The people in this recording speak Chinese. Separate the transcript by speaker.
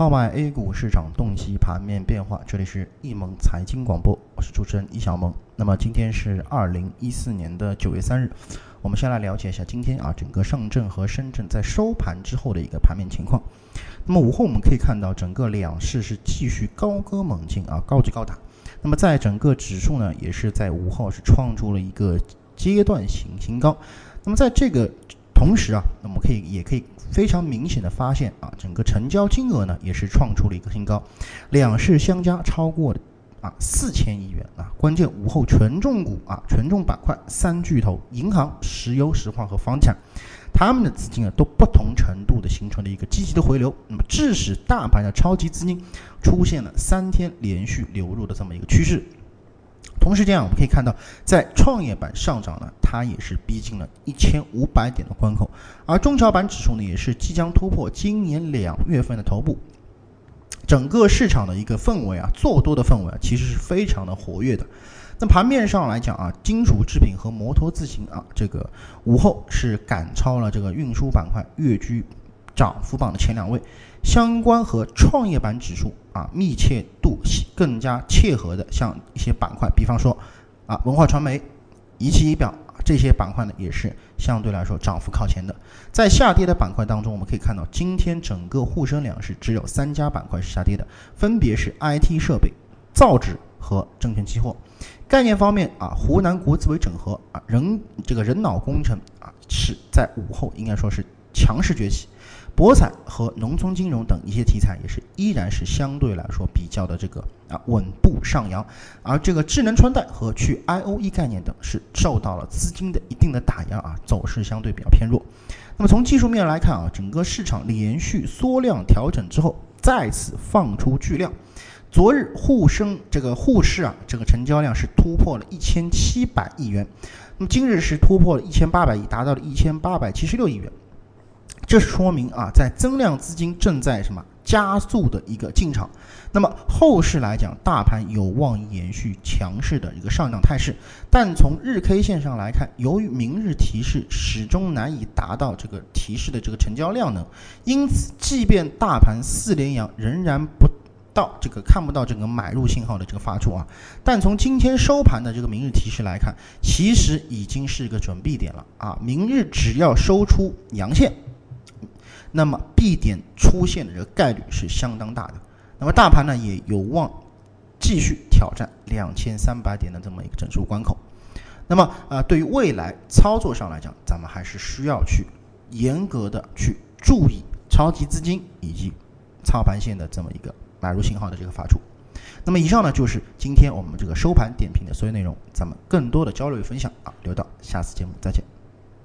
Speaker 1: 号脉 A 股市场洞悉盘面变化，这里是易盟财经广播，我是主持人易小萌。那么今天是二零一四年的九月三日，我们先来了解一下今天啊整个上证和深圳在收盘之后的一个盘面情况。那么午后我们可以看到，整个两市是继续高歌猛进啊，高举高打。那么在整个指数呢，也是在午后是创出了一个阶段性新高。那么在这个同时啊，我们可以也可以非常明显的发现啊，整个成交金额呢也是创出了一个新高，两市相加超过啊四千亿元啊。关键午后权重股啊，权重板块三巨头，银行、石油石化和房产，他们的资金啊都不同程度的形成了一个积极的回流，那么致使大盘的超级资金出现了三天连续流入的这么一个趋势。同时间，我们可以看到，在创业板上涨呢，它也是逼近了一千五百点的关口，而中小板指数呢，也是即将突破今年两月份的头部。整个市场的一个氛围啊，做多的氛围啊，其实是非常的活跃的。那盘面上来讲啊，金属制品和摩托自行啊，这个午后是赶超了这个运输板块，跃居涨幅榜的前两位。相关和创业板指数啊密切度更加切合的，像一些板块，比方说啊文化传媒、仪器仪表这些板块呢，也是相对来说涨幅靠前的。在下跌的板块当中，我们可以看到，今天整个沪深两市只有三家板块是下跌的，分别是 IT 设备、造纸和证券期货。概念方面啊，湖南国资委整合啊人这个人脑工程啊是在午后应该说是强势崛起。博彩和农村金融等一些题材也是依然是相对来说比较的这个啊稳步上扬，而这个智能穿戴和去 I O E 概念等是受到了资金的一定的打压啊，走势相对比较偏弱。那么从技术面来看啊，整个市场连续缩量调整之后，再次放出巨量。昨日沪深这个沪市啊，这个成交量是突破了一千七百亿元，那么今日是突破了一千八百亿，达到了一千八百七十六亿元。这说明啊，在增量资金正在什么加速的一个进场，那么后市来讲，大盘有望延续强势的一个上涨态势。但从日 K 线上来看，由于明日提示始终难以达到这个提示的这个成交量能，因此即便大盘四连阳，仍然不到这个看不到这个买入信号的这个发出啊。但从今天收盘的这个明日提示来看，其实已经是一个准备点了啊。明日只要收出阳线。那么 B 点出现的这个概率是相当大的，那么大盘呢也有望继续挑战两千三百点的这么一个整数关口。那么啊，对于未来操作上来讲，咱们还是需要去严格的去注意超级资金以及操盘线的这么一个买入信号的这个发出。那么以上呢就是今天我们这个收盘点评的所有内容，咱们更多的交流与分享啊，留到下次节目再见。